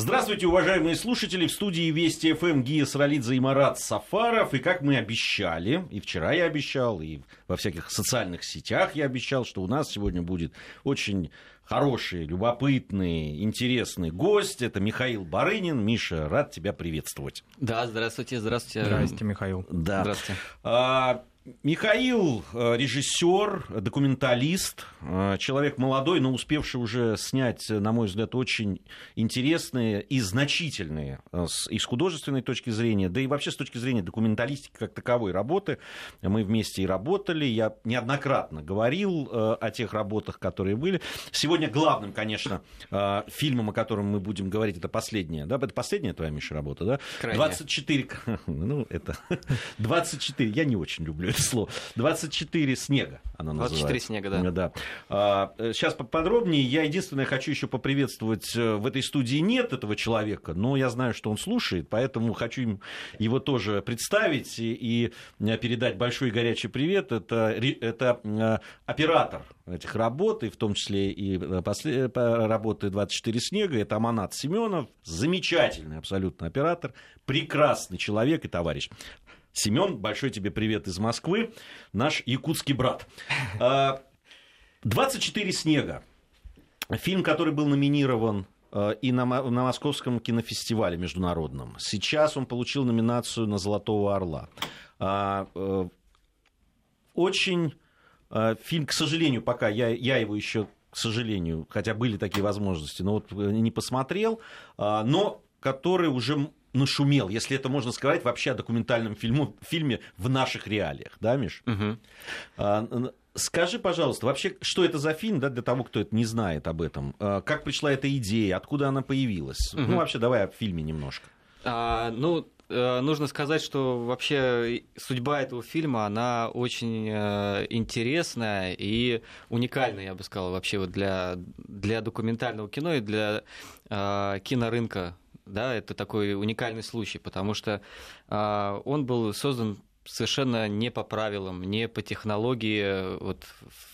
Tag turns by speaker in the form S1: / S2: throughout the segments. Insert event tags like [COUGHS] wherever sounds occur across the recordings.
S1: Здравствуйте, уважаемые слушатели. В студии Вести ФМ Гия Саралидзе и Марат Сафаров. И как мы обещали, и вчера я обещал, и во всяких социальных сетях я обещал, что у нас сегодня будет очень хороший, любопытный, интересный гость. Это Михаил Барынин. Миша, рад тебя приветствовать.
S2: Да, здравствуйте, здравствуйте.
S3: Здравствуйте, Михаил.
S1: Да. Здравствуйте. А, Михаил э, режиссер, документалист, э, человек молодой, но успевший уже снять, на мой взгляд, очень интересные и значительные э, и с художественной точки зрения, да и вообще с точки зрения документалистики как таковой работы. Мы вместе и работали. Я неоднократно говорил о тех работах, которые были. Сегодня главным, конечно, фильмом, о котором мы будем говорить, это последняя, да? Это последняя твоя, Миша, работа, да?
S2: Крайняя.
S1: 24... [LAUGHS] Ну, это... [LAUGHS] 24... Я не очень люблю слово. 24 снега она называется.
S2: 24 снега, да.
S1: да. А, сейчас поподробнее. Я единственное хочу еще поприветствовать. Э, в этой студии нет этого человека, но я знаю, что он слушает, поэтому хочу его тоже представить и, э, передать большой и горячий привет. Это, это э, оператор этих работ, и в том числе и после, работы «24 снега». Это Аманат Семенов, замечательный абсолютно оператор, прекрасный человек и товарищ. Семен, большой тебе привет из Москвы, наш якутский брат. 24 а, снега. Фильм, который был номинирован а, и на, на Московском кинофестивале международном. Сейчас он получил номинацию на Золотого Орла. А, э, очень фильм, к сожалению, пока я, я его еще, к сожалению, хотя были такие возможности, но вот э, не посмотрел, но который уже нашумел, если это можно сказать, вообще о документальном фильму, фильме в наших реалиях, да, Миш? Угу. А, скажи, пожалуйста, вообще, что это за фильм, да, для того, кто это не знает об этом? А, как пришла эта идея, откуда она появилась? Угу. Ну, вообще, давай о фильме немножко.
S2: А, ну, э, нужно сказать, что вообще судьба этого фильма, она очень э, интересная и уникальная, я бы сказал, вообще вот для, для документального кино и для э, кинорынка да, это такой уникальный случай, потому что э, он был создан совершенно не по правилам, не по технологии, вот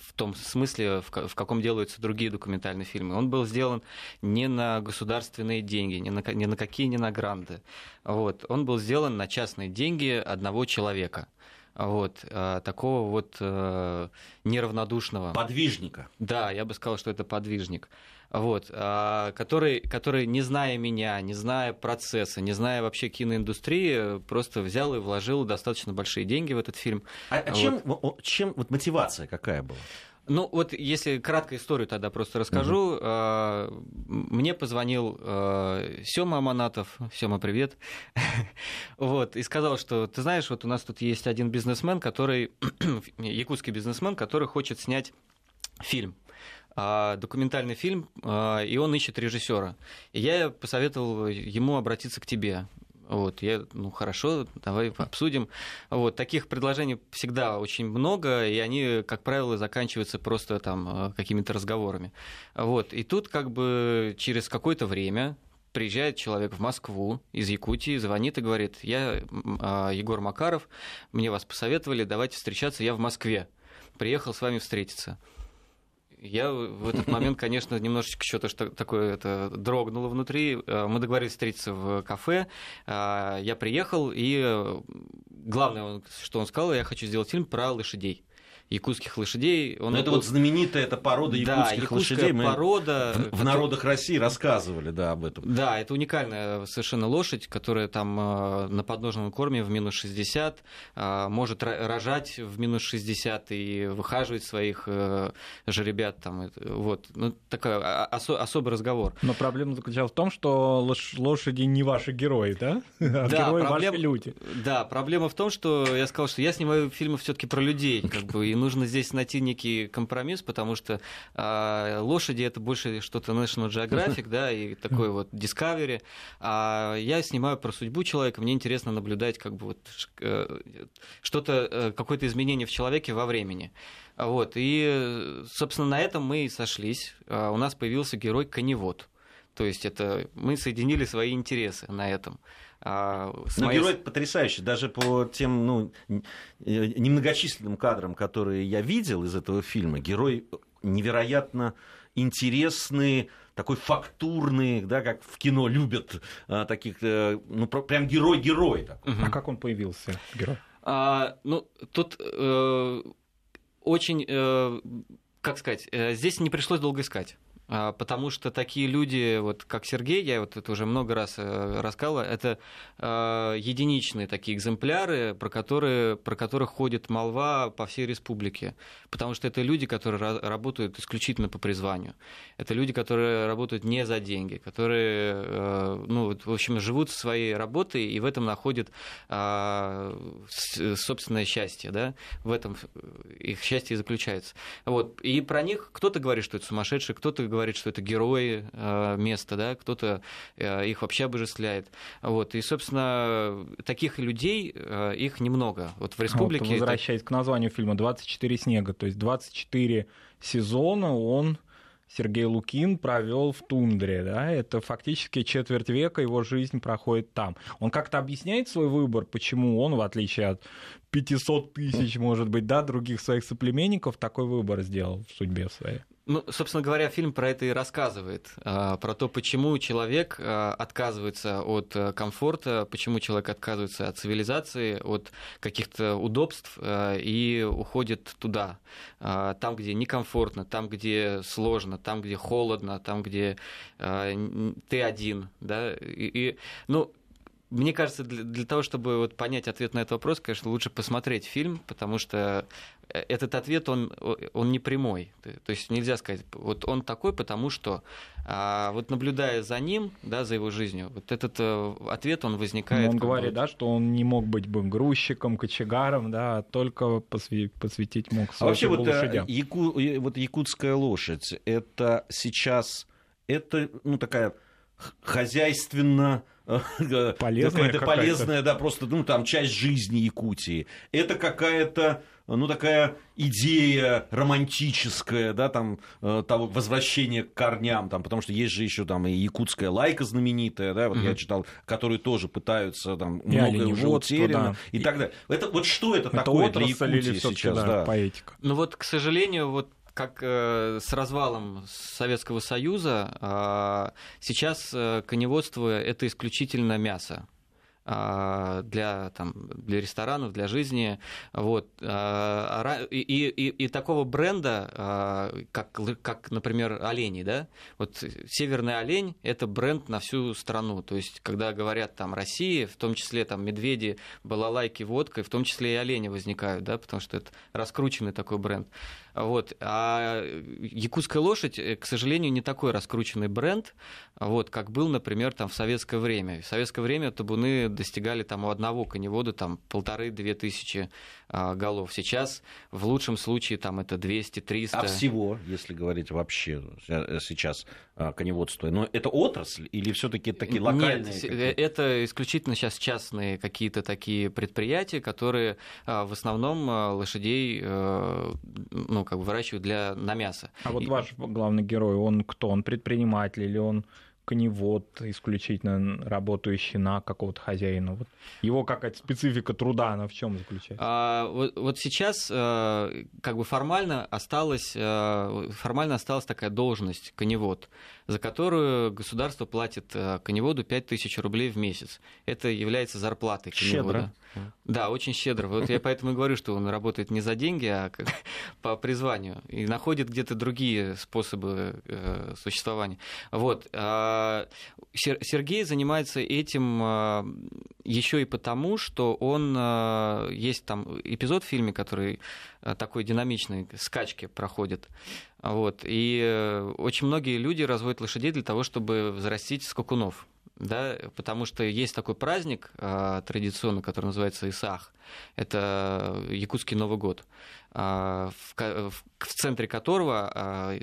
S2: в том смысле, в каком делаются другие документальные фильмы. Он был сделан не на государственные деньги, не на, ни на какие, ни на гранды. Вот. Он был сделан на частные деньги одного человека вот, а, такого вот э, неравнодушного.
S1: Подвижника.
S2: Да, я бы сказал, что это подвижник вот, а, который, который, не зная меня, не зная процесса, не зная вообще киноиндустрии, просто взял и вложил достаточно большие деньги в этот фильм.
S1: А, а чем, вот. чем вот мотивация какая была?
S2: Ну, вот если краткую историю тогда просто расскажу. Угу. Мне позвонил Сёма Аманатов. Сёма, привет. [LAUGHS] вот, и сказал, что ты знаешь, вот у нас тут есть один бизнесмен, который, [CLEARS THROAT] якутский бизнесмен, который хочет снять фильм а, документальный фильм, а, и он ищет режиссера. И я посоветовал ему обратиться к тебе. Вот, я, ну хорошо, давай обсудим. Вот, таких предложений всегда очень много, и они, как правило, заканчиваются просто там а, какими-то разговорами. Вот, и тут как бы через какое-то время приезжает человек в Москву из Якутии, звонит и говорит, я Егор Макаров, мне вас посоветовали, давайте встречаться, я в Москве, приехал с вами встретиться. Я в этот момент, конечно, немножечко что-то что такое это дрогнуло внутри. Э, мы договорились встретиться в кафе. Э, я приехал, и э, главное, что он сказал, я хочу сделать фильм про лошадей якутских лошадей.
S1: Он Но это вот знаменитая эта порода якутских да, лошадей.
S2: Мы порода.
S1: В, в народах России рассказывали, да, об этом.
S2: Да, это уникальная совершенно лошадь, которая там э, на подножном корме в минус 60, э, может рожать в минус 60 и выхаживать своих э, жеребят. Там, вот. Ну, такой осо- особый разговор.
S3: Но проблема заключалась в том, что лошади не ваши герои, да? А [LAUGHS] да, герои проблем... ваши люди.
S2: Да, проблема в том, что я сказал, что я снимаю фильмы все таки про людей, как бы, и нужно здесь найти некий компромисс, потому что э, лошади это больше что-то National Geographic, [LAUGHS] да, и такой вот Discovery. А я снимаю про судьбу человека, мне интересно наблюдать как бы вот э, что-то, э, какое-то изменение в человеке во времени. Вот, и, собственно, на этом мы и сошлись. А у нас появился герой коневод. То есть это мы соединили свои интересы на этом.
S1: А, Но моей... герой потрясающий, даже по тем ну, немногочисленным кадрам, которые я видел из этого фильма, герой невероятно интересный, такой фактурный, да, как в кино любят а, таких, а, ну, прям герой-герой.
S3: А как он появился, герой?
S2: А, ну, тут э, очень, э, как сказать, э, здесь не пришлось долго искать. А, потому что такие люди, вот как Сергей, я вот это уже много раз э, рассказывал, это э, единичные такие экземпляры, про, которые, про которых ходит молва по всей республике. Потому что это люди, которые работают исключительно по призванию. Это люди, которые работают не за деньги, которые, э, ну, в общем, живут своей работой и в этом находят собственное счастье. Да? В этом их счастье и заключается. Вот. И про них кто-то говорит, что это сумасшедшие, кто-то говорит, что это герои э, места, да, кто-то э, их вообще обожествляет. Вот. И, собственно, таких людей, э, их немного. Вот в республике... Вот,
S3: возвращаясь это... к названию фильма «24 снега», то есть 24 сезона он Сергей Лукин провел в тундре, да, это фактически четверть века его жизнь проходит там. Он как-то объясняет свой выбор, почему он, в отличие от 500 тысяч, может быть, да, других своих соплеменников, такой выбор сделал в судьбе своей.
S2: Ну, собственно говоря, фильм про это и рассказывает, а, про то, почему человек а, отказывается от э, комфорта, почему человек отказывается от цивилизации, от каких-то удобств э, и уходит туда, а, там, где некомфортно, там, где сложно, там, где холодно, там, где ты один, да, и, и ну, мне кажется, для, для того, чтобы вот понять ответ на этот вопрос, конечно, лучше посмотреть фильм, потому что этот ответ, он, он не прямой. То есть нельзя сказать, вот он такой, потому что... А вот наблюдая за ним, да, за его жизнью, вот этот э, ответ, он возникает... Но
S3: он говорит, да, что он не мог быть бы грузчиком, кочегаром, да, а только посвятить мог
S1: а вообще вот, э, лошадям. Яку, вот якутская лошадь, это сейчас, это, ну, такая хозяйственно полезная, какая-то полезная, да, просто, ну, там, часть жизни Якутии. Это какая-то, ну, такая идея романтическая, да, там, э, того возвращения к корням, там, потому что есть же еще там и якутская лайка знаменитая, да, вот mm-hmm. я читал, которые тоже пытаются, там,
S3: и много уже утеряно,
S1: да. и так далее. Это, вот что это, это такое для Якутии сейчас, да,
S3: да? Поэтика.
S2: Ну, вот, к сожалению, вот как э, с развалом Советского Союза а, сейчас э, коневодство это исключительно мясо. А, для, там, для ресторанов, для жизни. Вот. А, и, и, и такого бренда, а, как, как, например, олени, да, вот северный олень – это бренд на всю страну. То есть, когда говорят там России, в том числе там медведи, балалайки, водка, в том числе и олени возникают, да, потому что это раскрученный такой бренд. Вот. А якутская лошадь, э, к сожалению, не такой раскрученный бренд, вот, как был, например, там, в советское время. В советское время табуны достигали там, у одного коневода там, полторы-две тысячи а, голов. Сейчас в лучшем случае там, это 200-300.
S1: А всего, если говорить вообще э, сейчас а, коневодство, но это отрасль или все таки такие локальные? Нет,
S2: э, это исключительно сейчас частные какие-то такие предприятия, которые а, в основном лошадей ну, как бы выращивают для, на мясо.
S3: А вот И... ваш главный герой, он кто? Он предприниматель или он коневод, исключительно работающий на какого-то хозяина. Вот его какая-то специфика труда, она в чем заключается?
S2: А, вот, вот сейчас э, как бы формально осталась, э, формально осталась такая должность коневод за которую государство платит э, коневоду 5000 рублей в месяц. Это является зарплатой коневода. Щедро. Да, очень щедро. Вот я поэтому и говорю, что он работает не за деньги, а как, [LAUGHS] по призванию. И находит где-то другие способы э, существования. Вот. А, Сергей занимается этим э, еще и потому, что он... Есть там эпизод в фильме, который такой динамичной скачки проходит. Вот. И э, очень многие люди разводят лошадей для того, чтобы взрастить скакунов. Да, потому что есть такой праздник а, традиционно, который называется Исах. Это якутский Новый год, в, центре которого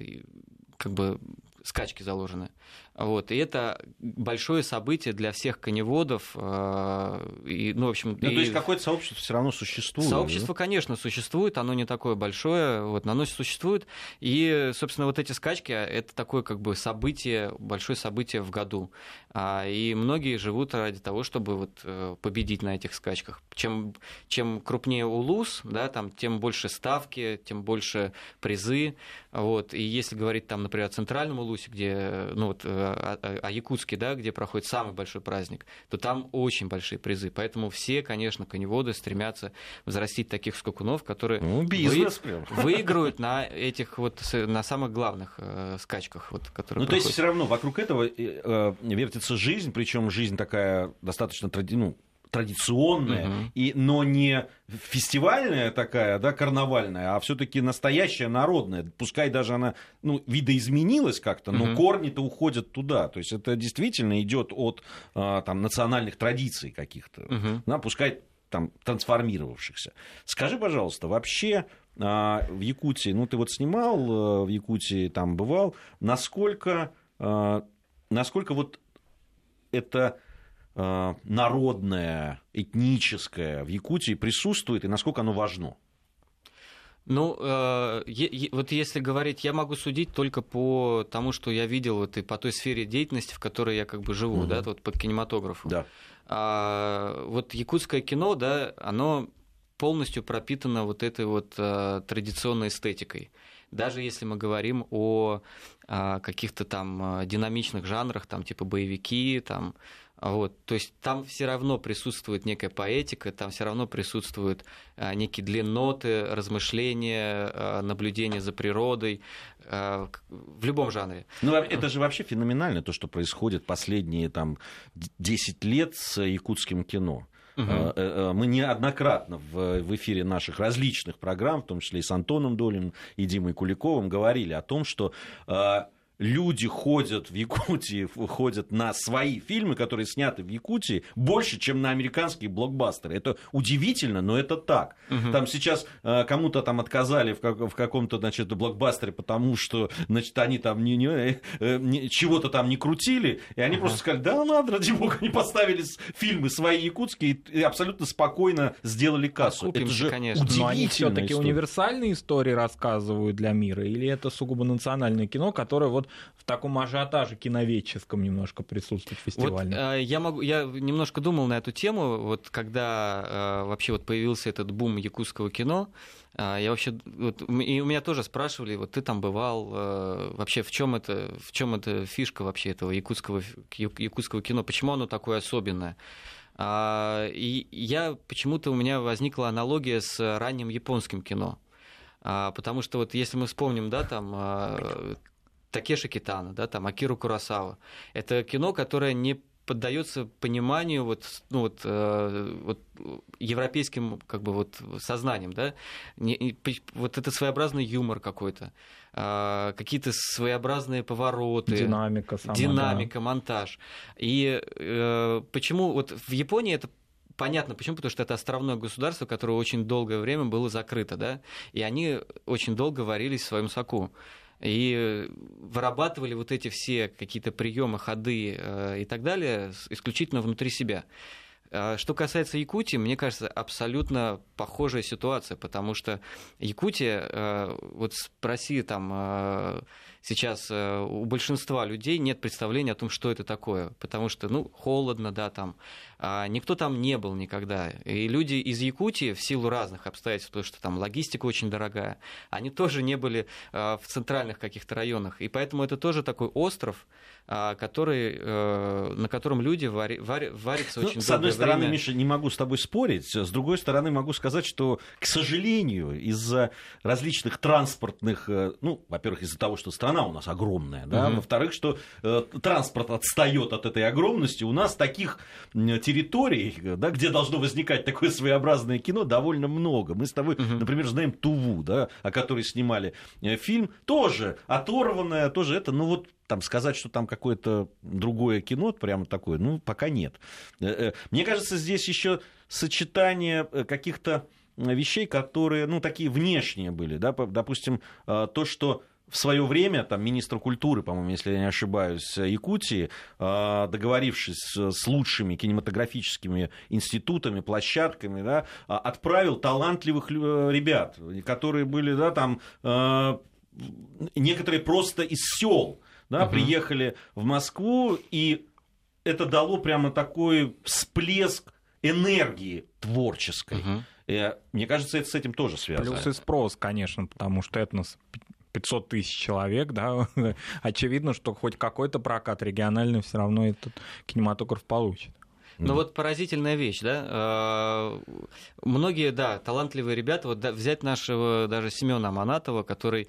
S2: как бы скачки заложены. Вот, и это большое событие для всех коневодов. И, ну, в общем,
S1: ну,
S2: и...
S1: То есть какое-то сообщество все равно существует.
S2: Сообщество, да? конечно, существует, оно не такое большое, вот, но оно существует. И, собственно, вот эти скачки это такое как бы событие, большое событие в году. И многие живут ради того, чтобы вот э, победить на этих скачках. Чем, чем крупнее улус, да, там, тем больше ставки, тем больше призы. Вот. И если говорить там, например, о центральном улусе, где, ну вот, э, о, о Якутске, да, где проходит самый большой праздник, то там очень большие призы. Поэтому все, конечно, коневоды стремятся взрастить таких скакунов, которые
S1: ну, бизнес,
S2: вы, выиграют на этих вот на самых главных э, скачках, вот, которые.
S1: Ну, то есть все равно вокруг этого э, вертится жизнь, причем жизнь такая достаточно тради... ну, традиционная, угу. и, но не фестивальная такая, да, карнавальная, а все-таки настоящая народная. Пускай даже она ну, видоизменилась как-то, но угу. корни-то уходят туда. То есть это действительно идет от а, там, национальных традиций каких-то, угу. да, пускай там трансформировавшихся. Скажи, пожалуйста, вообще а, в Якутии, ну ты вот снимал э, в Якутии, там бывал, насколько, а, насколько вот это народное, этническое в Якутии присутствует и насколько оно важно?
S2: Ну, э, е, вот если говорить, я могу судить только по тому, что я видел вот, и по той сфере деятельности, в которой я как бы живу, угу. да, вот под кинематографом.
S1: Да.
S2: А, вот якутское кино, да, оно полностью пропитано вот этой вот а, традиционной эстетикой. Даже если мы говорим о а, каких-то там а, динамичных жанрах, там типа боевики, там вот, то есть там все равно присутствует некая поэтика, там все равно присутствуют а, некие длинноты, размышления, а, наблюдения за природой а, в любом жанре.
S1: Ну, это же вообще феноменально, то, что происходит последние там, 10 лет с якутским кино. Угу. Мы неоднократно в, в эфире наших различных программ, в том числе и с Антоном Долиным и Димой Куликовым, говорили о том, что люди ходят в Якутии, [LAUGHS] ходят на свои фильмы, которые сняты в Якутии, больше, чем на американские блокбастеры. Это удивительно, но это так. Угу. Там сейчас э, кому-то там отказали в, как, в каком-то, значит, блокбастере, потому что, значит, они там не, не, э, не, чего-то там не крутили, и они угу. просто сказали, да ладно, [LAUGHS] ради бога, они поставили фильмы свои якутские и абсолютно спокойно сделали кассу.
S3: Окупимся, это же конечно. Но они все-таки универсальные истории рассказывают для мира, или это сугубо национальное кино, которое вот в таком ажиотаже киноведческом немножко присутствует фестивальном.
S2: Вот, э, я, могу, я немножко думал на эту тему, вот когда э, вообще вот появился этот бум якутского кино, э, я вообще, вот, и у меня тоже спрашивали, вот ты там бывал, э, вообще в чем это, в чем это фишка вообще этого якутского, якутского кино, почему оно такое особенное? А, и я почему-то у меня возникла аналогия с ранним японским кино. А, потому что вот если мы вспомним, да, там Такеши Китана, да, там Акиру Курасава. Это кино, которое не поддается пониманию вот, ну, вот, э, вот европейским как бы вот сознанием, да, не, вот это своеобразный юмор какой-то, э, какие-то своеобразные повороты,
S3: динамика, сама,
S2: динамика, да. монтаж. И э, почему вот в Японии это Понятно, почему, потому что это островное государство, которое очень долгое время было закрыто, да, и они очень долго варились в своем соку и вырабатывали вот эти все какие-то приемы, ходы э, и так далее исключительно внутри себя. А что касается Якутии, мне кажется, абсолютно похожая ситуация, потому что Якутия, э, вот спроси там э, сейчас у большинства людей нет представления о том, что это такое, потому что, ну, холодно, да, там, а никто там не был никогда. И люди из Якутии в силу разных обстоятельств, потому что там логистика очень дорогая, они тоже не были а, в центральных каких-то районах. И поэтому это тоже такой остров, а, который, э, на котором люди вари, вари, варятся ну, очень
S1: С одной стороны, время. Миша, не могу с тобой спорить. С другой стороны, могу сказать, что, к сожалению, из-за различных транспортных... Э, ну, во-первых, из-за того, что страна у нас огромная, да, угу. во-вторых, что э, транспорт отстает от этой огромности, у нас таких территорий да, где должно возникать такое своеобразное кино, довольно много. Мы с тобой, угу. например, знаем Туву, да, о которой снимали э, фильм, тоже оторванное, тоже это, ну вот там сказать, что там какое-то другое кино, прямо такое, ну, пока нет. Э, э, мне кажется, здесь еще сочетание каких-то вещей, которые, ну, такие внешние были, да, допустим, то, что в свое время там, министр культуры, по-моему, если я не ошибаюсь, Якутии, а, договорившись с лучшими кинематографическими институтами, площадками, да, а, отправил талантливых ребят, которые были да, там, некоторые просто из сел да, угу. приехали в Москву, и это дало прямо такой всплеск энергии творческой. Угу. Мне кажется, это с этим тоже связано.
S3: Плюс и спрос, конечно, потому что этнос 500 тысяч человек, да, [LAUGHS] очевидно, что хоть какой-то прокат региональный все равно этот кинематограф получит.
S2: Ну вот поразительная вещь, да. А, многие, да, талантливые ребята, вот взять нашего даже Семена Аманатова, который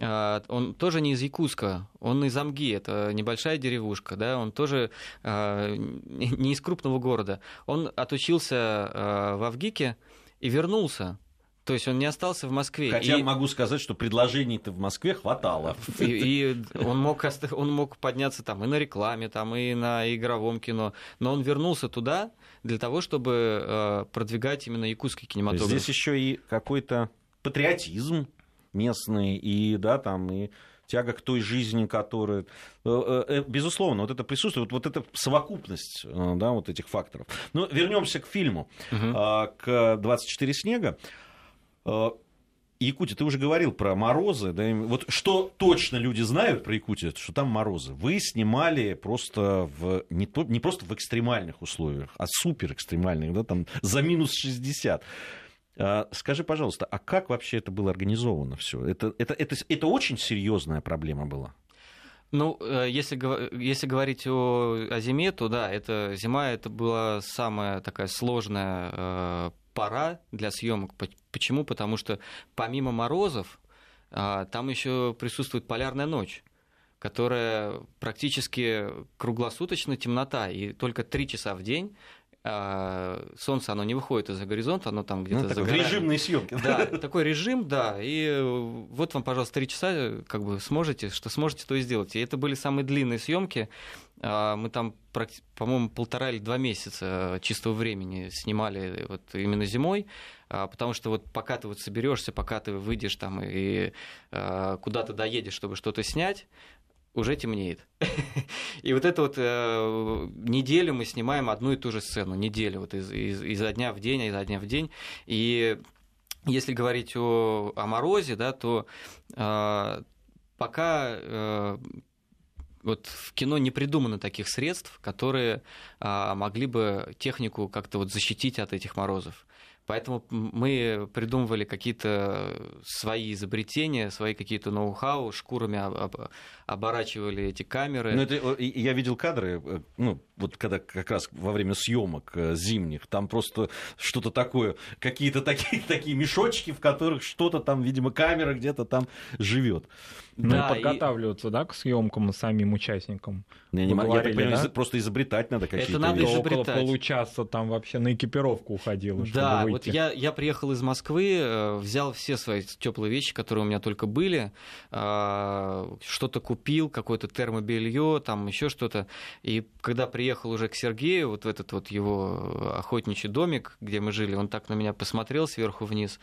S2: а, он тоже не из Якутска, он из Амги, это небольшая деревушка, да, он тоже а, не из крупного города. Он отучился в Авгике и вернулся то есть он не остался в Москве.
S1: Хотя и... могу сказать, что предложений-то в Москве хватало.
S2: И, и он, мог, он мог подняться там и на рекламе, там, и на игровом кино. Но он вернулся туда для того, чтобы э, продвигать именно якутский кинематограф.
S1: Здесь еще и какой-то патриотизм местный, и да, там, и тяга к той жизни, которая... Э, э, безусловно, вот это присутствует, вот, вот эта совокупность да, вот этих факторов. Но вернемся к фильму, угу. к «24 снега». Э, Якутия, ты уже говорил про морозы. Да? Вот что точно люди знают про Якутию, что там морозы. Вы снимали просто в, не, то, не просто в экстремальных условиях, а супер экстремальных, да, там за минус 60. А, скажи, пожалуйста, а как вообще это было организовано все? Это, это, это, это очень серьезная проблема была?
S2: Ну, э, если, если говорить о, о зиме, то да, это зима это была самая такая сложная э, пора для съемок. Почему? Потому что помимо морозов, а, там еще присутствует полярная ночь которая практически круглосуточно темнота, и только три часа в день солнце, оно не выходит из-за горизонта, оно там где-то ну,
S1: за Режимные съемки.
S2: Да, такой режим, да. И вот вам, пожалуйста, три часа, как бы сможете, что сможете, то и сделайте. И это были самые длинные съемки. А, мы там, по-моему, полтора или два месяца чистого времени снимали вот именно зимой, а, потому что вот пока ты вот соберешься, пока ты выйдешь там и куда-то доедешь, чтобы что-то снять, уже темнеет. [LAUGHS] И вот эту вот э, неделю мы снимаем одну и ту же сцену, неделю, вот из, из, изо дня в день, изо дня в день. И если говорить о, о морозе, да, то э, пока э, вот в кино не придумано таких средств, которые э, могли бы технику как-то вот защитить от этих морозов. Поэтому мы придумывали какие-то свои изобретения, свои какие-то ноу-хау, шкурами оборачивали эти камеры.
S1: Ну, это, я видел кадры, э, ну, вот когда как раз во время съемок э, зимних, там просто что-то такое, какие-то такие, [LAUGHS] такие мешочки, в которых что-то там, видимо, камера где-то там живет.
S3: Ну, да, и подготавливаться, и... да, к съемкам самим участникам.
S1: Не, не, говорили, я понимаю, да? просто изобретать надо какие-то
S2: Это надо
S1: вещи.
S2: изобретать.
S3: Около получаса там вообще на экипировку уходило, чтобы
S2: Да,
S3: выйти.
S2: Вот я, я приехал из Москвы, э, взял все свои теплые вещи, которые у меня только были, а, что-то купил, какое-то термобелье, там еще что-то. И когда приехал уже к Сергею, вот в этот вот его охотничий домик, где мы жили, он так на меня посмотрел сверху вниз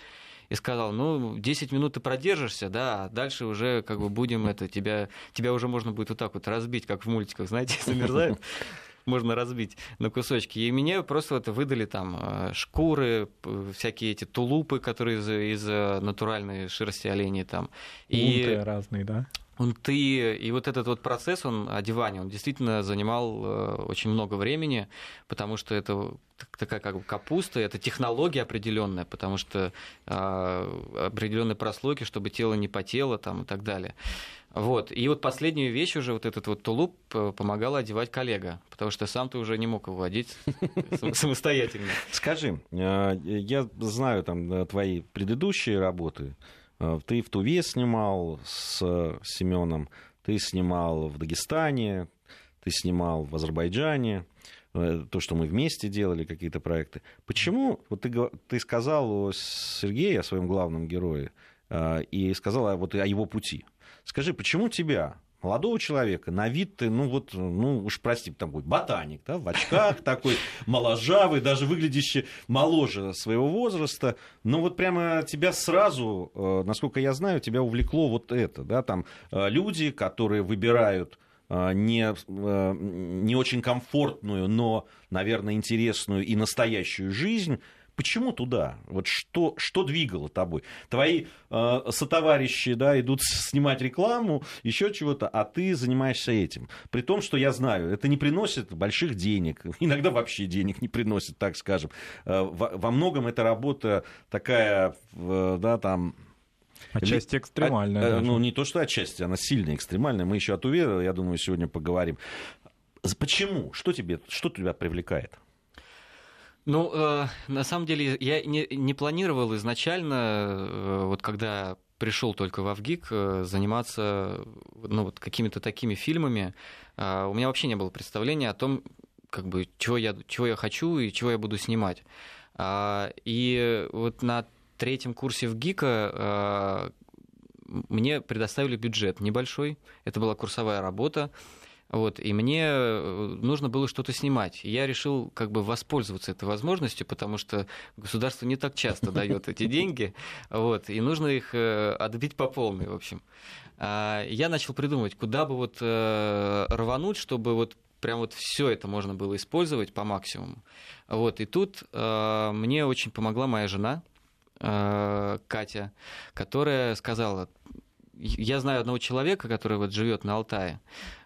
S2: и сказал, ну, 10 минут ты продержишься, да, а дальше уже как бы будем это, тебя, тебя уже можно будет вот так вот разбить, как в мультиках, знаете, [LAUGHS] замерзают можно разбить на кусочки. И мне просто вот выдали там э, шкуры, всякие эти тулупы, которые из, из э, натуральной шерсти оленей там.
S3: И разные, да?
S2: унты. И вот этот вот процесс он, одевания, он действительно занимал э, очень много времени, потому что это такая как бы капуста, это технология определенная, потому что э, определенные прослойки, чтобы тело не потело там, и так далее. Вот. И вот последнюю вещь уже, вот этот вот тулуп, э, помогал одевать коллега, потому что сам ты уже не мог его одеть [LAUGHS] самостоятельно.
S1: Скажи, я знаю там твои предыдущие работы, Э, ты в Туве снимал с Семеном, ты снимал в Дагестане, ты снимал в Азербайджане, э, то, что мы вместе делали, какие-то проекты. Почему, вот ты, ты сказал о Сергее, о своем главном герое, э, и сказал вот о его пути. Скажи, почему тебя молодого человека, на вид ты, ну вот, ну уж прости, там будет ботаник, да, в очках [LAUGHS] такой, моложавый, даже выглядящий моложе своего возраста, но вот прямо тебя сразу, э, насколько я знаю, тебя увлекло вот это, да, там э, люди, которые выбирают э, не, не очень комфортную, но, наверное, интересную и настоящую жизнь, Почему туда? Вот что, что двигало тобой? Твои э, сотоварищи да, идут снимать рекламу, еще чего-то, а ты занимаешься этим. При том, что я знаю, это не приносит больших денег, [LAUGHS] иногда вообще денег не приносит, так скажем. Э, во, во многом эта работа такая, э, да, там,
S3: Отчасти экстремальная. А,
S1: даже. ну, не то, что отчасти, она сильно экстремальная. Мы еще от Увера, я думаю, сегодня поговорим. Почему? Что, тебе, что тебя привлекает?
S2: Ну, э, на самом деле, я не, не планировал изначально, э, вот когда пришел только в Авгик, э, заниматься ну, вот какими-то такими фильмами. Э, у меня вообще не было представления о том, как бы, чего, я, чего я хочу и чего я буду снимать. Э, и вот на третьем курсе в ГИКа э, мне предоставили бюджет небольшой. Это была курсовая работа. Вот, и мне э, нужно было что-то снимать. Я решил как бы воспользоваться этой возможностью, потому что государство не так часто дает эти деньги, вот, и нужно их э, отбить по полной, в общем. А, я начал придумывать, куда бы вот э, рвануть, чтобы вот прям вот все это можно было использовать по максимуму. Вот, и тут мне очень помогла моя жена, Катя, которая сказала, я знаю одного человека, который вот живет на Алтае,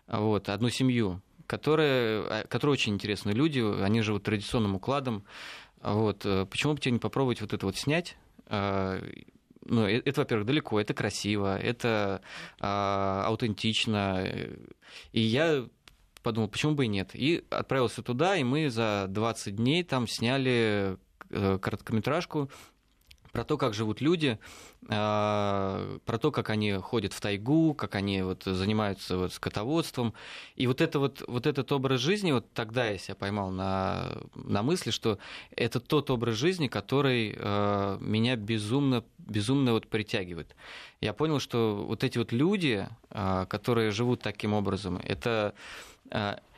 S2: вот, одну семью, которые, а, которые очень интересные люди, они живут традиционным укладом. Вот, э, почему бы тебе не попробовать вот это вот снять? А, ну, это, это, во-первых, далеко, это красиво, это а, аутентично. И я подумал, почему бы и нет. И отправился туда, и мы за 20 дней там сняли э, короткометражку про то, как живут люди, а, про то, как они ходят в тайгу, как они вот занимаются вот скотоводством. И вот, это вот, вот этот образ жизни, вот тогда я себя поймал на, на мысли, что это тот образ жизни, который а, меня безумно, безумно вот притягивает. Я понял, что вот эти вот люди, а, которые живут таким образом, это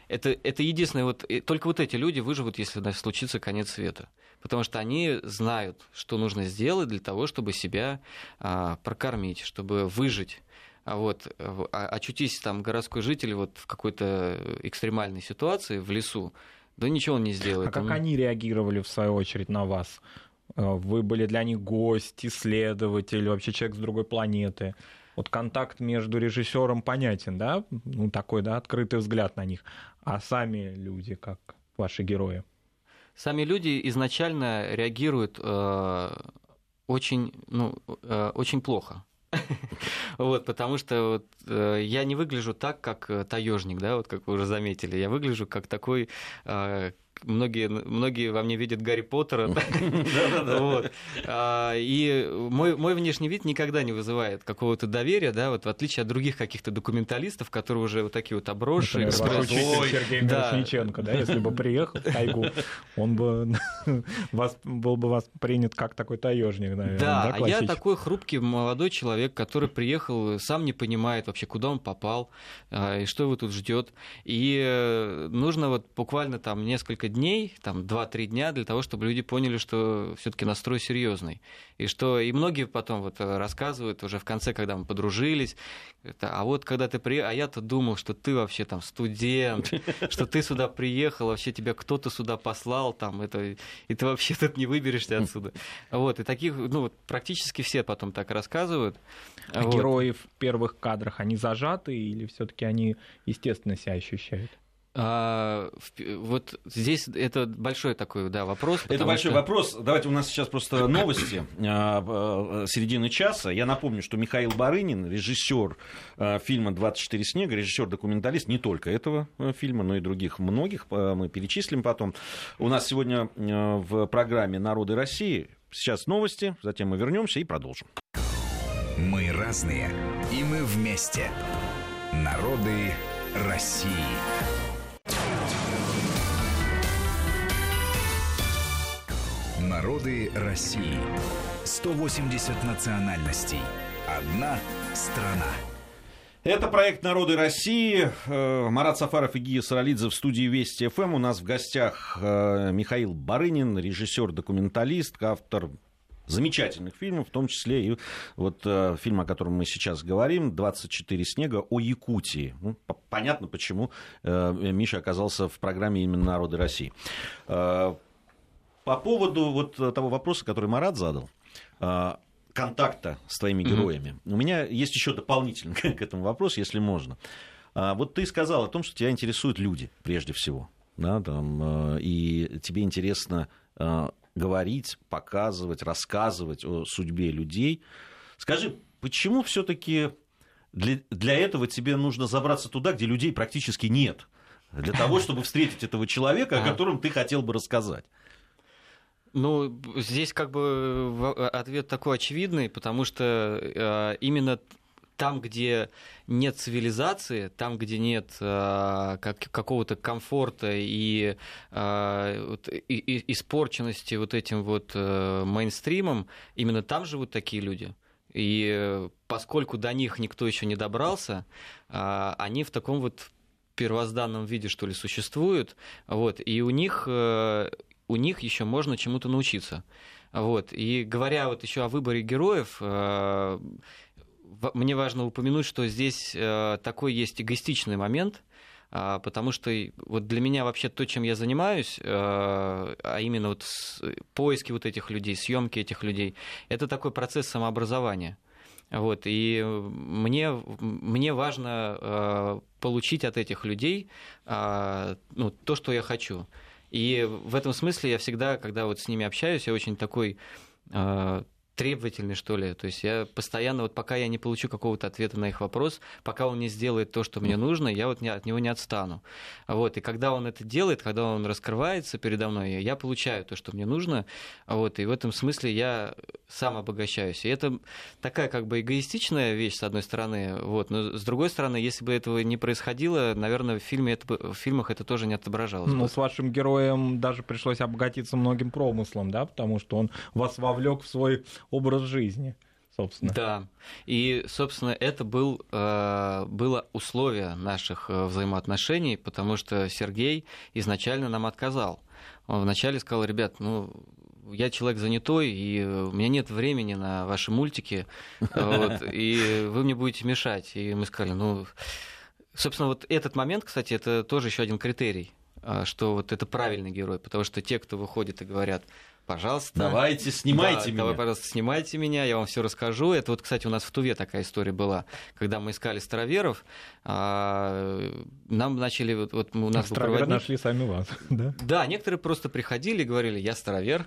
S2: это, это единственное, вот, только вот эти люди выживут, если случится конец света потому что они знают, что нужно сделать для того, чтобы себя а, прокормить, чтобы выжить. А вот, а, очутись там городской житель вот в какой-то экстремальной ситуации в лесу, да ничего он не сделает.
S3: А как он... они реагировали, в свою очередь, на вас? А, вы были для них гость, исследователь, вообще человек с другой планеты. Вот контакт между режиссером понятен, да? Ну, такой, да, открытый взгляд на них. А сами люди, как ваши герои?
S2: Сами люди изначально реагируют э, очень, ну, э, очень плохо. [LAUGHS] Вот, потому что вот, э, я не выгляжу так, как э, таежник, да, вот как вы уже заметили. Я выгляжу как такой э, многие, многие во мне видят Гарри Поттера. Вот. А, и мой, мой внешний вид никогда не вызывает какого-то доверия, да, вот в отличие от других каких-то документалистов, которые уже вот такие вот обросшие.
S3: Сергей да. Мирошниченко, да, если бы приехал в тайгу, он бы [LAUGHS] вас, был бы вас принят как такой таежник, наверное.
S2: Да, а я такой хрупкий молодой человек, который приехал, сам не понимает вообще, куда он попал, а, и что его тут ждет. И э, нужно вот буквально там несколько несколько дней, там 2-3 дня для того, чтобы люди поняли, что все-таки настрой серьезный. И что и многие потом вот э, рассказывают уже в конце, когда мы подружились, а вот когда ты приехал, а я-то думал, что ты вообще там студент, что ты сюда приехал, вообще тебя кто-то сюда послал, там, это, и ты вообще тут не выберешься отсюда. Вот, и таких, ну, вот, практически все потом так рассказывают.
S3: А вот. герои в первых кадрах, они зажаты или все-таки они естественно себя ощущают?
S2: А, вот здесь это большой такой да, вопрос.
S1: Это большой что... вопрос. Давайте у нас сейчас просто [COUGHS] новости а, а, середины часа. Я напомню, что Михаил Барынин, режиссер а, фильма «24 снега», режиссер-документалист не только этого фильма, но и других многих, мы перечислим потом. У нас сегодня в программе «Народы России» сейчас новости, затем мы вернемся и продолжим.
S4: Мы разные, и мы вместе. Народы России. Народы России. 180 национальностей. Одна страна.
S1: Это проект «Народы России». Э, Марат Сафаров и Гия Саралидзе в студии Вести ФМ. У нас в гостях э, Михаил Барынин, режиссер-документалист, автор замечательных фильмов, в том числе и вот э, фильм, о котором мы сейчас говорим, «24 снега» о Якутии. Ну, понятно, почему Миша оказался в программе именно «Народы России». По поводу вот того вопроса, который Марат задал, э, контакта с твоими героями. Mm-hmm. У меня есть еще дополнительный [LAUGHS] к этому вопрос, если можно. А, вот ты сказал о том, что тебя интересуют люди прежде всего, да, там, э, и тебе интересно э, говорить, показывать, рассказывать о судьбе людей. Скажи, почему все-таки для, для этого тебе нужно забраться туда, где людей практически нет, для того, [LAUGHS] чтобы встретить этого человека, о котором ты хотел бы рассказать?
S2: Ну, здесь как бы ответ такой очевидный, потому что э, именно там, где нет цивилизации, там, где нет э, как, какого-то комфорта и, э, вот, и, и испорченности вот этим вот э, мейнстримом, именно там живут такие люди. И поскольку до них никто еще не добрался, э, они в таком вот первозданном виде, что ли, существуют. Вот, и у них э, у них еще можно чему-то научиться. Вот. И говоря вот еще о выборе героев, э, мне важно упомянуть, что здесь э, такой есть эгоистичный момент, а, потому что вот для меня вообще то, чем я занимаюсь, э, а именно вот поиски вот этих людей, съемки этих людей, это такой процесс самообразования. Вот, и мне, мне важно получить от этих людей ну, то, что я хочу. И в этом смысле я всегда, когда вот с ними общаюсь, я очень такой а, требовательный, что ли. То есть я постоянно, вот пока я не получу какого-то ответа на их вопрос, пока он не сделает то, что мне нужно, я вот не, от него не отстану. Вот. И когда он это делает, когда он раскрывается передо мной, я получаю то, что мне нужно. Вот. И в этом смысле я сам обогащаюсь. И это такая как бы эгоистичная вещь, с одной стороны. Вот. Но с другой стороны, если бы этого не происходило, наверное, в, фильме это, в фильмах это тоже не отображалось.
S3: Ну, с вашим героем даже пришлось обогатиться многим промыслом, да, потому что он вас вовлек в свой образ жизни собственно.
S2: Да. И, собственно, это был, э, было условие наших э, взаимоотношений, потому что Сергей изначально нам отказал. Он вначале сказал, ребят, ну, я человек занятой, и у меня нет времени на ваши мультики, вот, [LAUGHS] и вы мне будете мешать. И мы сказали, ну, собственно, вот этот момент, кстати, это тоже еще один критерий, э, что вот это правильный герой, потому что те, кто выходит и говорят, пожалуйста.
S1: Давайте, снимайте
S2: да,
S1: меня.
S2: Давай, пожалуйста, снимайте меня, я вам все расскажу. Это вот, кстати, у нас в Туве такая история была, когда мы искали староверов, а, нам начали вот, вот у нас
S3: Староверы нашли сами вас, [LAUGHS] да?
S2: Да, некоторые просто приходили и говорили, я старовер,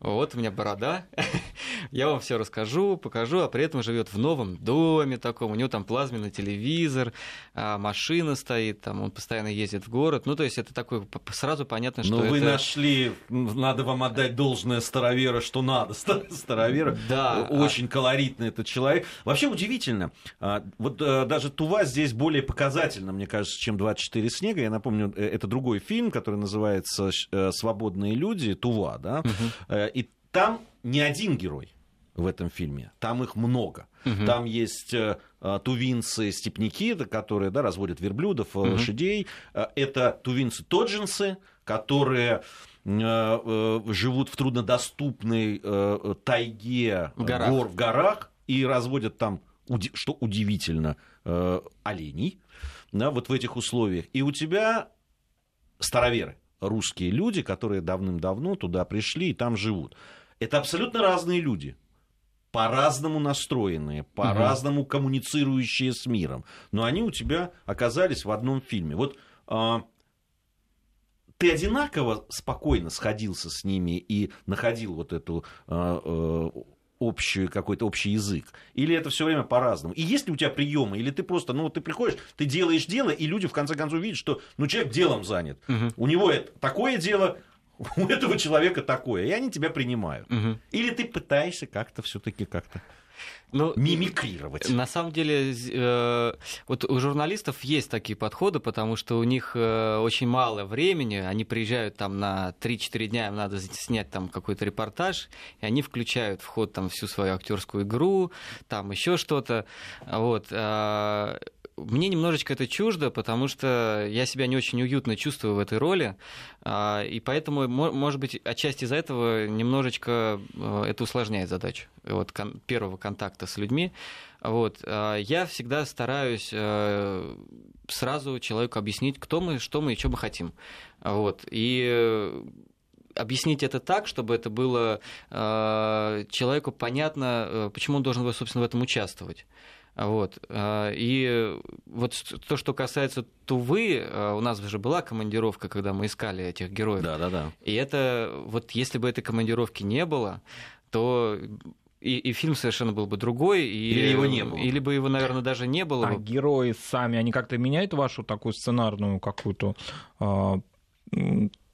S2: вот у меня борода, [LAUGHS] я вам все расскажу, покажу, а при этом живет в новом доме таком, у него там плазменный телевизор, а, машина стоит, там он постоянно ездит в город. Ну, то есть это такое сразу понятно, что.
S1: Но
S2: это...
S1: вы нашли, надо вам отдать должное старовера, что надо. Старовера
S2: да,
S1: очень а... колоритный этот человек. Вообще удивительно. А, вот э, даже Тува здесь более показательна, мне кажется, чем 24 снега. Я напомню, э, это другой фильм, который называется э, Свободные люди, Тува, да. Угу. И там не один герой в этом фильме, там их много. Угу. Там есть э, тувинцы, степняки, которые да, разводят верблюдов, угу. лошадей. Это тувинцы-тоджинцы, которые живут в труднодоступной тайге в горах. гор в горах и разводят там, что удивительно, оленей да, вот в этих условиях. И у тебя староверы, русские люди, которые давным-давно туда пришли и там живут. Это абсолютно разные люди по-разному настроенные, по-разному коммуницирующие с миром. Но они у тебя оказались в одном фильме. Вот а, ты одинаково спокойно сходился с ними и находил вот эту а, а, общий какой-то общий язык? Или это все время по-разному? И есть ли у тебя приемы? Или ты просто, ну, ты приходишь, ты делаешь дело, и люди в конце концов видят, что, ну, человек делом занят. Угу. У него это такое дело, [LAUGHS] у этого человека такое, и они тебя принимают. Угу. Или ты пытаешься как-то все-таки как-то ну, мимикрировать.
S2: На самом деле, э, вот у журналистов есть такие подходы, потому что у них э, очень мало времени, они приезжают там на 3-4 дня, им надо снять там какой-то репортаж, и они включают в ход там всю свою актерскую игру, там еще что-то. Вот. Э, мне немножечко это чуждо, потому что я себя не очень уютно чувствую в этой роли, а, и поэтому, может быть, отчасти из-за этого немножечко э, это усложняет задачу вот, первого контакта с людьми. Вот. А, я всегда стараюсь э, сразу человеку объяснить, кто мы, что мы и что мы хотим. Вот. И объяснить это так, чтобы это было э, человеку понятно, почему он должен, собственно, в этом участвовать. Вот. Э, и вот то, что касается Тувы, э, у нас уже была командировка, когда мы искали этих героев.
S1: Да, да, да.
S2: И это вот если бы этой командировки не было, то и, и фильм совершенно был бы другой, и,
S1: или его не было,
S2: или бы его, наверное, даже не было.
S3: А
S2: бы.
S3: герои сами, они как-то меняют вашу такую сценарную какую-то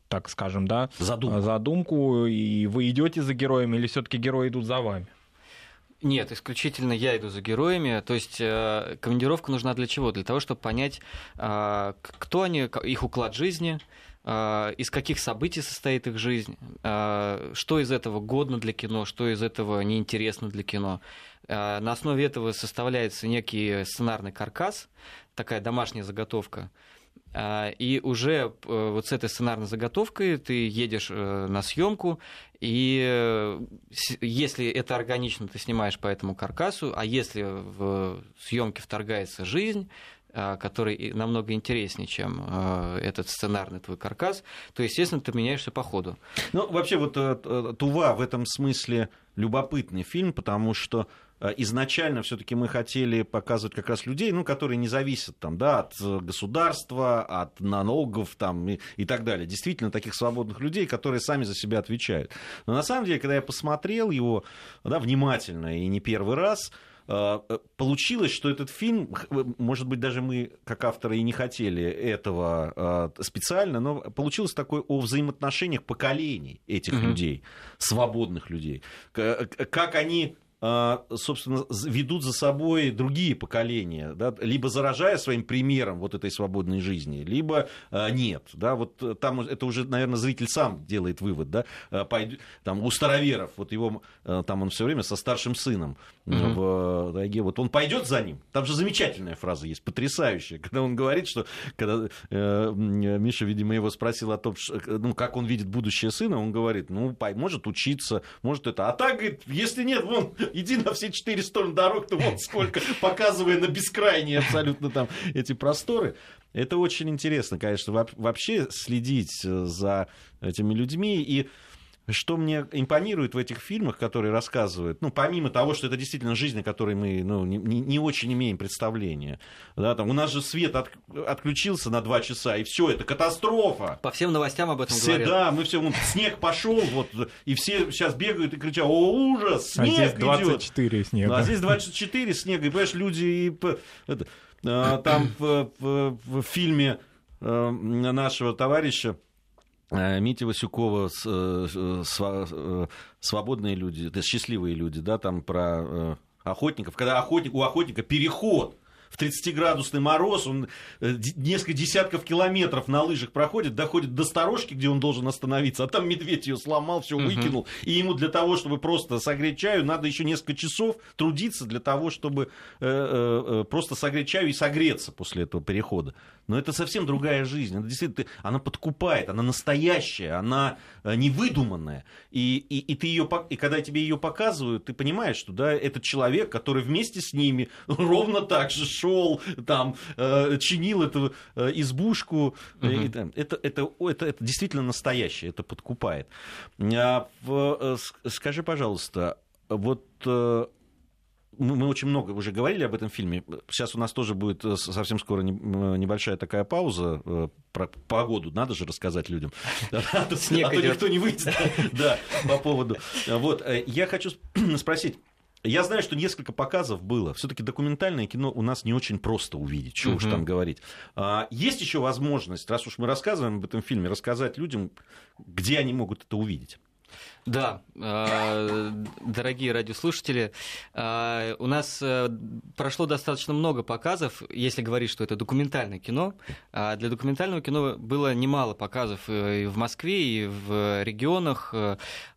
S3: так скажем, да,
S1: задумку.
S3: задумку, и вы идете за героями, или все-таки герои идут за вами?
S2: Нет, исключительно я иду за героями. То есть э, командировка нужна для чего? Для того, чтобы понять, э, кто они, их уклад жизни, э, из каких событий состоит их жизнь, что из этого годно для кино, что из этого неинтересно для кино. На основе этого составляется некий сценарный каркас, такая домашняя заготовка. А, и уже э, вот с этой сценарной заготовкой ты едешь э, на съемку, и э, если это органично, ты снимаешь по этому каркасу, а если в съемке вторгается жизнь, который намного интереснее, чем этот сценарный твой каркас, то, естественно, ты меняешься по ходу.
S1: Ну, вообще, вот Тува в этом смысле любопытный фильм, потому что Э, изначально все-таки мы хотели показывать как раз людей, ну, которые не зависят там, да, от э, государства, от налогов там, и, и так далее. Действительно, таких свободных людей, которые сами за себя отвечают. Но на самом деле, когда я посмотрел его да, внимательно и не первый раз, э, получилось, что этот фильм, может быть, даже мы, как авторы, и не хотели этого специально, но получилось такое о взаимоотношениях поколений этих mm-hmm. людей, свободных людей. Как они собственно, ведут за собой другие поколения, да, либо заражая своим примером вот этой свободной жизни, либо а, нет. Да, вот там это уже, наверное, зритель сам делает вывод. Да, а, там, у староверов, вот его, там он все время со старшим сыном mm-hmm. в тайге, вот он пойдет за ним. Там же замечательная фраза есть, потрясающая, [LAUGHS] когда он говорит, что когда э, Миша, видимо, его спросил о том, что, ну, как он видит будущее сына, он говорит, ну, может учиться, может это. А так, говорит, если нет, вон, иди на все четыре стороны дорог, то вот сколько, показывая на бескрайние абсолютно там эти просторы. Это очень интересно, конечно, вообще следить за этими людьми. И что мне импонирует в этих фильмах, которые рассказывают, ну, помимо того, что это действительно жизнь, о которой мы ну, не, не очень имеем представления. Да, там, у нас же свет от, отключился на два часа, и все, это катастрофа.
S2: По всем новостям об этом
S1: все,
S2: говорят.
S1: Да, мы все, снег пошел, вот, и все сейчас бегают и кричат, о, ужас, снег
S3: а здесь 24
S1: идет.
S3: снега.
S1: Ну, а здесь 24 снега, и, понимаешь, люди, и, это, а, там в, в, в фильме э, нашего товарища, Митя Васюкова, э, э, свободные люди, это счастливые люди, да, там про охотников, когда охотник, у охотника переход в 30-градусный мороз, он э, несколько десятков километров на лыжах проходит, доходит до сторожки, где он должен остановиться, а там медведь ее сломал, все выкинул, uh-huh. и ему для того, чтобы просто согреть чаю, надо еще несколько часов трудиться для того, чтобы э, э, просто согреть чаю и согреться после этого перехода. Но это совсем другая жизнь, она действительно, она подкупает, она настоящая, она невыдуманная, и, и, и ты ее, и когда тебе ее показывают, ты понимаешь, что да, этот человек, который вместе с ними [LAUGHS] ровно так же шел, там, э, чинил эту э, избушку. Угу. И, это, это, это, это, это действительно настоящее, это подкупает. А, в, э, скажи, пожалуйста, вот мы очень много уже говорили об этом фильме. Сейчас у нас тоже будет совсем скоро небольшая такая пауза про погоду. Надо же рассказать людям. [LAUGHS] А то никто не выйдет. [LAUGHS] Да, по поводу. Вот, я хочу [CLEARS THROAT] спросить. Я знаю, что несколько показов было. Все-таки документальное кино у нас не очень просто увидеть, что уж там говорить. А, есть еще возможность, раз уж мы рассказываем об этом фильме, рассказать людям, где они могут это увидеть.
S2: Да, э, дорогие радиослушатели, э, у нас э, прошло достаточно много показов, если говорить, что это документальное кино. Для документального кино было немало показов и в Москве, и в регионах.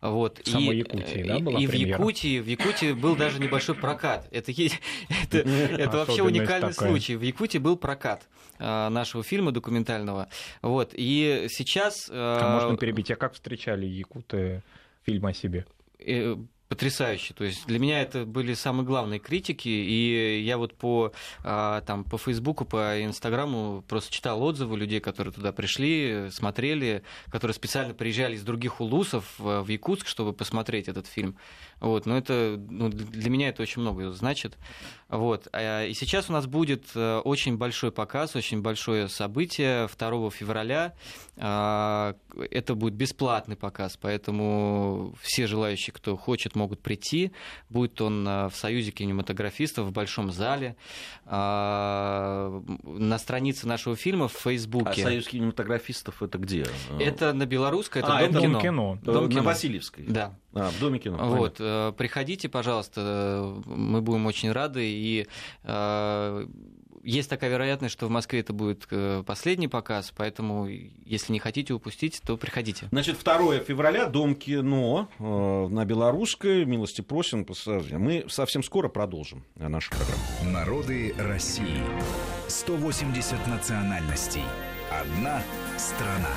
S2: Вот.
S3: В самой
S2: и,
S3: Якутии, да, была
S2: И в
S3: премьера?
S2: Якутии, в Якутии был даже небольшой прокат. Это, это, [LAUGHS] это вообще уникальный
S3: такая.
S2: случай. В Якутии был прокат нашего фильма документального. Вот. И сейчас...
S3: А можно перебить, а как встречали якуты фильм о себе?
S2: э, потрясающе. То есть для меня это были самые главные критики, и я вот по, а, там, по Фейсбуку, по Инстаграму просто читал отзывы людей, которые туда пришли, смотрели, которые специально приезжали из других улусов в в Якутск, чтобы посмотреть этот фильм. Вот, но это ну, для меня это очень много значит. Вот. А, И сейчас у нас будет э, очень большой показ, очень большое событие 2 февраля. А, Это будет бесплатный показ, поэтому все желающие, кто хочет, могут прийти. Будет он а, в Союзе кинематографистов в Большом зале. А, На странице нашего фильма в
S1: А
S2: Фейсбуке.
S1: Союз кинематографистов это где?
S2: Это на белорусской, это
S1: А,
S2: Дом
S1: это
S2: кино.
S3: Дом кино.
S1: Э,
S2: Дом
S1: на
S2: кино.
S1: Васильевской.
S2: Да.
S1: А, в Доме кино.
S2: Вот, э, приходите, пожалуйста, мы будем очень рады. И э, есть такая вероятность, что в Москве это будет э, последний показ, поэтому если не хотите упустить, то приходите.
S1: Значит, 2 февраля, Дом кино э, на Белорусской. Милости просим. Мы совсем скоро продолжим нашу программу.
S4: Народы России. 180 национальностей. Одна страна.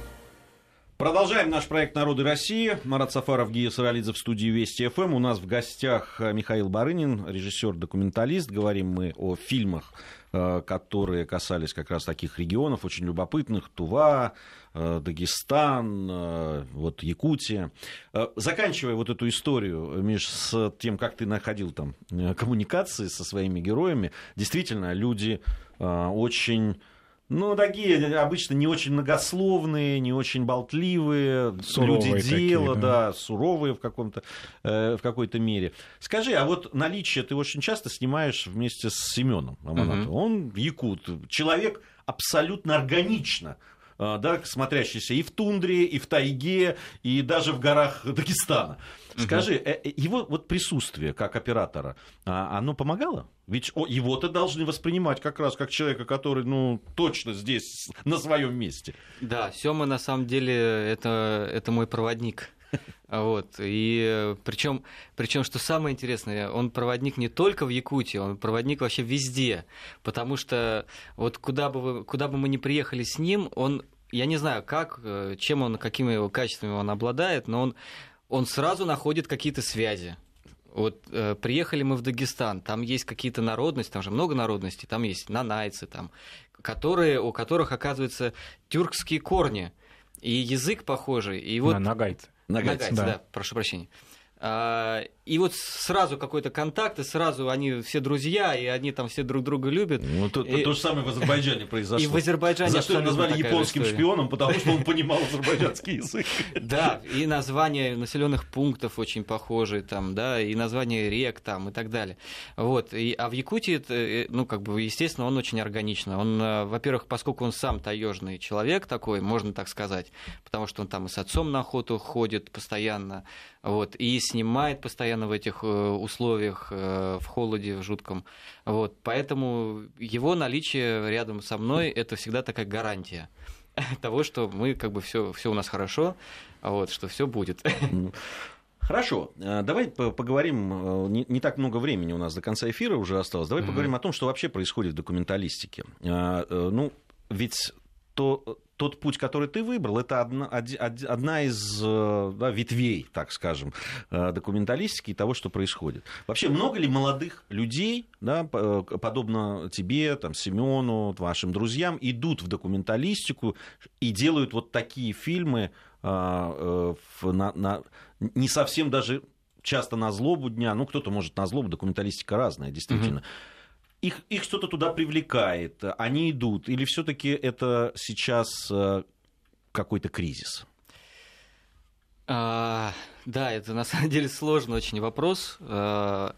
S1: Продолжаем наш проект «Народы России». Марат Сафаров, Гия Саралидзе в студии Вести ФМ. У нас в гостях э, Михаил Барынин, режиссер-документалист. Говорим мы о фильмах, э, которые касались как раз таких регионов, очень любопытных. Тува, э, Дагестан, вот Якутия. Заканчивая вот эту историю, Миш, с тем, как ты находил там коммуникации со своими героями, действительно, люди очень... Ну, такие обычно не очень многословные, не очень болтливые,
S3: Суровые
S1: люди дела,
S3: такие, да.
S1: да. суровые в, каком-то, э, в какой-то мере. Скажи, а вот наличие ты очень часто снимаешь вместе с Семеном Аманатовым.
S2: Мгм.
S1: Он якут, человек абсолютно органично да, смотрящийся и в тундре, и в тайге, и даже в горах Дагестана. Скажи, э, его вот присутствие как оператора, а, оно помогало? Ведь его-то должны воспринимать как раз как человека, который, ну, точно здесь, на своем месте.
S2: Да, Сёма на самом деле это, это мой проводник. Вот. И причем, причем, что самое интересное, он проводник не только в Якутии, он проводник вообще везде. Потому что вот куда бы, вы, куда бы мы ни приехали с ним, он, я не знаю как, э, чем он, какими его качествами он обладает, но он, он сразу находит какие-то связи. Вот э, приехали мы в Дагестан, там есть какие-то народности, там же много народностей, там есть нанайцы, там, которые, у которых, оказывается, тюркские корни. И язык похожий, и вот
S3: На нагайцы.
S2: Да.
S3: да.
S2: прошу прощения. А, И вот сразу какой-то контакт, и сразу они все друзья, и они там все друг друга любят.
S1: Ну, то,
S2: И-
S1: то же самое в Азербайджане [LAUGHS] произошло.
S2: И в Азербайджане
S1: За что его назвали японским
S2: история.
S1: шпионом, потому что он [LAUGHS] понимал азербайджанский язык.
S2: Да, и названия населенных пунктов очень похожие там, да, и названия рек там и так далее. Вот. И, а в Якутии, это, э, ну, как бы, естественно, он очень органично. Он, э, во-первых, поскольку он сам таежный человек такой, можно так сказать, потому что он там и с отцом на охоту ходит постоянно, вот, и снимает постоянно в этих э, условиях, э, в холоде, в жутком. Вот. Поэтому его наличие рядом со мной это всегда такая гарантия [LAUGHS] того, что мы как бы все, все у нас хорошо, а вот, что все будет.
S1: Хорошо, э, давай по- поговорим, не, так много времени у нас до конца эфира уже осталось, давай
S2: Мгм.
S1: поговорим о том, что вообще происходит в документалистике. Ну, ведь то, тот путь, который ты выбрал, это одна, одна из э, да, ветвей, так скажем, э, документалистики и того, что происходит. Вообще, много ли молодых людей, да, э, подобно тебе, там, Семену, вашим друзьям, идут в документалистику и делают вот такие фильмы, на- на- не совсем даже часто на злобу дня, ну, кто-то может на злобу, документалистика разная, действительно. Их, их что-то туда привлекает, они идут, или все-таки это сейчас э, какой-то кризис?
S2: А, да, это на самом деле сложный очень вопрос. А,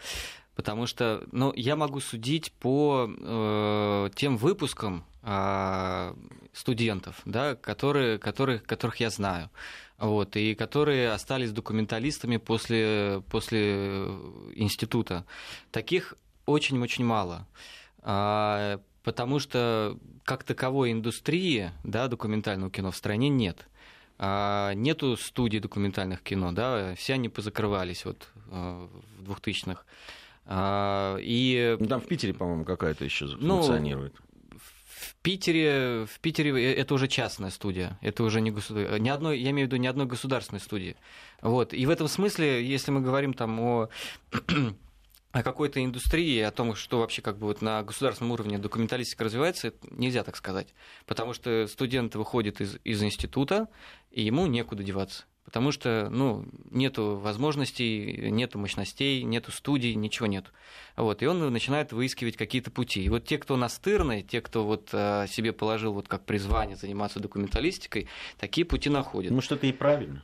S2: Потому что ну, я могу судить по э, тем выпускам э, студентов, да, которые, которых, которых я знаю. Вот, и которые остались документалистами после, после института. Таких очень-очень мало. А, потому что как таковой индустрии да, документального кино в стране нет. А, нету студий документальных кино, да, все они позакрывались вот а, в 2000-х.
S1: А, и... Ну, там в Питере, по-моему, какая-то еще ну, функционирует.
S2: В Питере, в Питере э, это уже частная студия, это уже не государ... ни одной, я имею в виду ни одной государственной студии. Вот. И в этом смысле, если мы говорим там о о какой-то индустрии, о том, что вообще как бы вот на государственном уровне документалистика развивается, нельзя так сказать. Потому что студент выходит из, из института, и ему некуда деваться. Потому что ну, нету возможностей, нету мощностей, нету студий, ничего нет. Вот, и он начинает выискивать какие-то пути. И вот те, кто настырный, те, кто вот, а, себе положил вот как призвание заниматься документалистикой, такие пути находят.
S1: Ну, что это и правильно.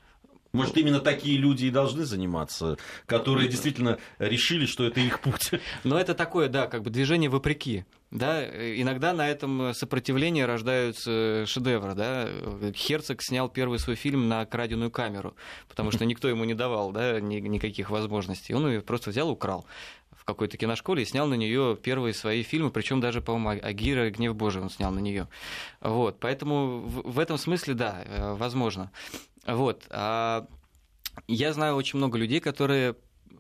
S1: Может, именно такие люди и должны заниматься, которые действительно решили, что это их путь. [LAUGHS]
S2: Но это такое, да, как бы движение вопреки. Да, иногда на этом сопротивлении рождаются шедевры. Да? Херцог снял первый свой фильм на краденую камеру, потому что [LAUGHS] никто ему не давал да, никаких возможностей. Он ее просто взял и украл в какой-то киношколе и снял на нее первые свои фильмы, причем даже, по-моему, Агира и Гнев Божий он снял на нее. Вот, поэтому в этом смысле, да, э, возможно. Вот. А я знаю очень много людей, которые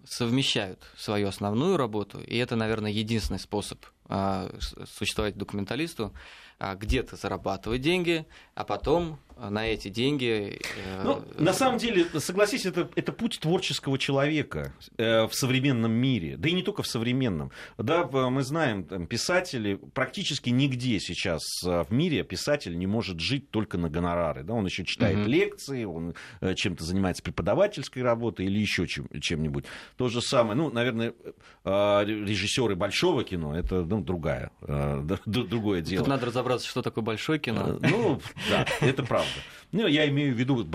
S2: совмещают свою основную работу, и это, наверное, единственный способ а, существовать документалисту, а, где-то зарабатывать деньги, а потом на эти деньги.
S1: Э, ну, на самом деле, согласись, это, это путь творческого человека э, в современном мире, да и не только в современном. Да, мы знаем, там, писатели практически нигде сейчас э, в мире писатель не может жить только на гонорары. Да, он еще читает угу. лекции, он чем-то занимается преподавательской работой или еще чем, чем-нибудь. То же самое, ну, наверное, режиссеры большого кино это ну, другая, другое дело.
S2: Тут надо разобраться, что такое большое кино.
S1: Ну, да, это правда правда. Ну, я имею в виду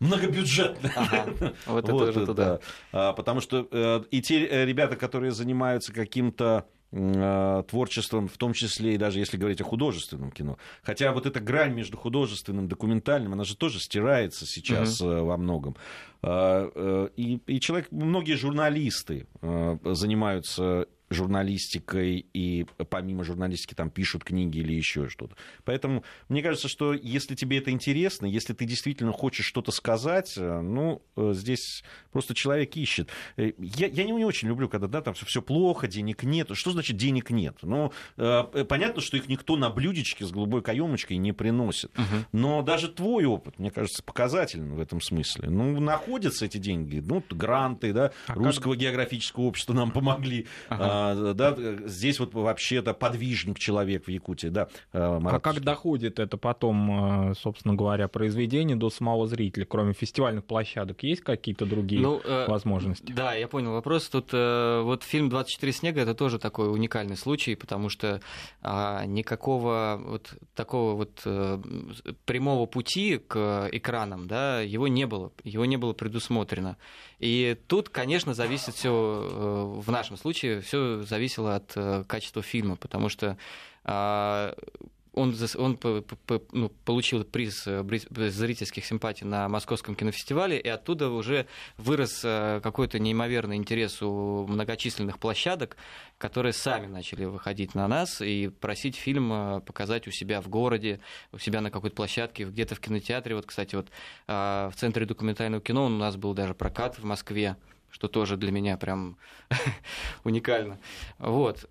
S1: многобюджетное. Ага, [LAUGHS] вот это вот, туда. Да. Потому что э, и те э, ребята, которые занимаются каким-то э, творчеством, в том числе и даже если говорить о художественном кино. Хотя вот эта грань между художественным и документальным, она же тоже стирается сейчас угу. во многом. И, и человек, многие журналисты занимаются журналистикой и помимо журналистики там пишут книги или еще что-то. Поэтому мне кажется, что если тебе это интересно, если ты действительно хочешь что-то сказать, э, ну, э, здесь просто человек ищет. Э, я, я не, не очень люблю, когда да, там все плохо, денег нет. Что значит денег нет? Ну, понятно, что их никто на блюдечке с голубой каемочкой не приносит. Угу. Но даже твой опыт, мне кажется, показателен в этом смысле. Ну, находятся эти деньги, ну, гранты, да, а русского как... географического общества нам помогли. Ага а, да, здесь вот вообще-то подвижник человек в Якутии, да.
S3: А, а как доходит это потом, э, собственно говоря, произведение до самого зрителя? Кроме фестивальных площадок, есть какие-то другие ну, э, возможности?
S2: Да, я понял вопрос. Тут э, вот фильм «24 снега» — это тоже такой уникальный случай, потому что а, никакого вот такого вот прямого пути к экранам, да, его не было, его не было предусмотрено. И тут, конечно, зависит все в нашем случае все зависело от э, качества фильма, потому что а, он, он ну, получил приз э, зрительских симпатий на Московском кинофестивале, и оттуда уже вырос э, какой-то неимоверный интерес у многочисленных площадок, которые сами начали выходить на нас и просить фильм показать у себя в городе, у себя на какой-то площадке, где-то в кинотеатре. Вот, кстати, вот а, в Центре документального кино у нас был даже прокат в Москве что тоже для меня прям [LAUGHS] уникально. Вот.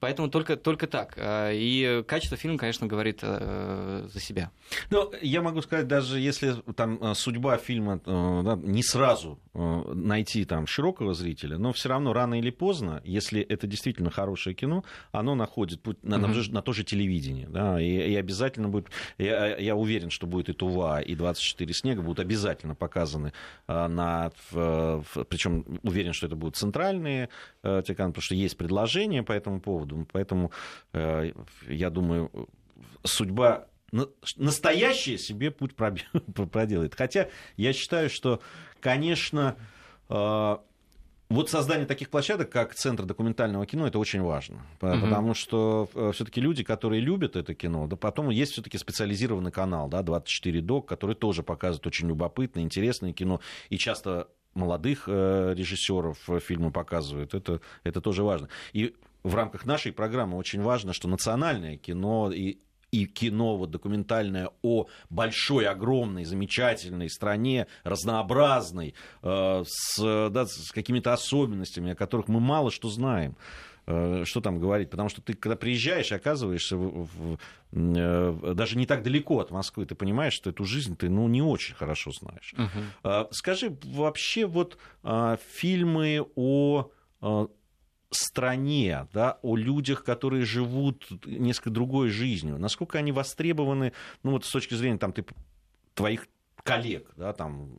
S2: Поэтому только, только так. А, и качество фильма, конечно, говорит э, за себя.
S1: Ну, я могу сказать, даже если там э, судьба фильма э, да, не сразу найти там широкого зрителя, но все равно рано или поздно, если это действительно хорошее кино, оно находит путь на, mm-hmm. на то же телевидение. Да, и, и обязательно будет, я, я уверен, что будет и Тува, и 24 снега будут обязательно показаны на, причем уверен, что это будут центральные телеканалы, потому что есть предложение по этому поводу поводу. Поэтому, э, я думаю, судьба настоящая себе путь [LAUGHS] проделает. Хотя я считаю, что, конечно, э, вот создание таких площадок, как Центр документального кино, это очень важно. Угу. Потому что э, все-таки люди, которые любят это кино, да потом есть все-таки специализированный канал, да, 24 док, который тоже показывает очень любопытное, интересное кино. И часто молодых режиссеров фильмы показывают. Это, это тоже важно. И в рамках нашей программы очень важно, что национальное кино и и кино вот документальное о большой, огромной, замечательной стране, разнообразной, э, с, да, с какими-то особенностями, о которых мы мало что знаем. Э, что там говорить? Потому что ты, когда приезжаешь, оказываешься в, в, э, даже не так далеко от Москвы, ты понимаешь, что эту жизнь ты ну, не очень хорошо знаешь. Э, скажи, вообще вот э, фильмы о э, стране, да, о людях, которые живут несколько другой жизнью, насколько они востребованы, ну вот с точки зрения там, ты, твоих коллег, да, там,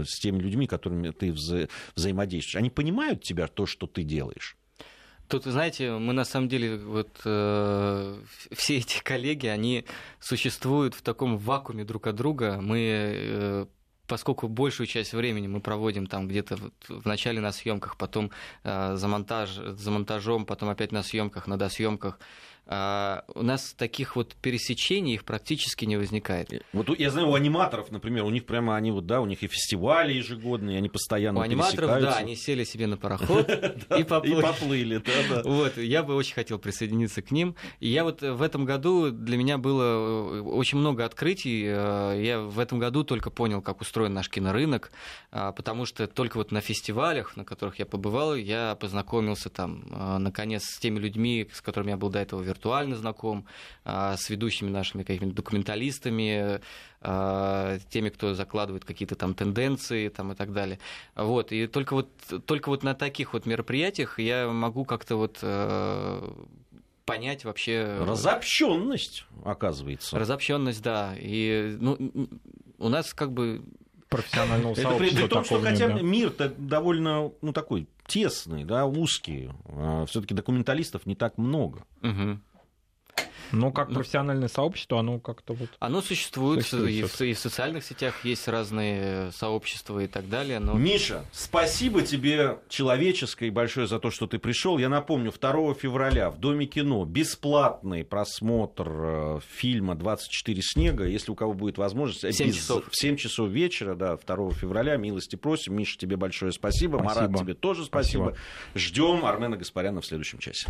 S1: э, с теми людьми, которыми ты вза- взаимодействуешь, они понимают тебя, то, что ты делаешь?
S2: Тут, знаете, мы на самом деле, вот э, все эти коллеги, они существуют в таком вакууме друг от друга. Мы э, поскольку большую часть времени мы проводим там где-то в начале на съемках, потом э, за, монтаж, за монтажом, потом опять на съемках, на досъемках, а, у нас таких вот пересечений их практически не возникает.
S1: Вот я знаю, у аниматоров, например, у них прямо они вот, да, у них и фестивали ежегодные, они постоянно У
S2: аниматоров, да, они сели себе на пароход [LAUGHS] и поплыли. Вот, я бы очень хотел присоединиться к ним. И я вот в этом году, для меня было э, очень много открытий. Э, я в этом году только понял, как устроен наш кинорынок, а, потому что только вот на фестивалях, на которых я побывал, я познакомился там, э, наконец, с теми людьми, с которыми я был до этого виртуально знаком, а, с ведущими нашими какими-то документалистами, а, теми, кто закладывает какие-то там тенденции там, и так далее. Вот. И только вот, только вот на таких вот мероприятиях я могу как-то вот э, понять вообще...
S1: Разобщенность, оказывается.
S2: Разобщенность, да. И ну, у нас как бы
S3: профессионального сообщества. Это
S1: при том, что хотя да. мир-то довольно ну, такой тесный, да, узкий. А, Все-таки документалистов не так много.
S2: Угу.
S3: Но как ну, профессиональное сообщество, оно как-то вот...
S2: Оно существует, существует и, в, и в социальных сетях есть разные сообщества и так далее. Но...
S1: Миша, спасибо тебе человеческое и большое за то, что ты пришел. Я напомню, 2 февраля в Доме кино бесплатный просмотр э, фильма «24 снега». Если у кого будет возможность... В
S2: 7 без... часов.
S1: В 7 часов вечера, да, 2 февраля. Милости просим. Миша, тебе большое спасибо. спасибо. Марат, тебе тоже спасибо. спасибо. Ждем Армена Гаспаряна в следующем часе.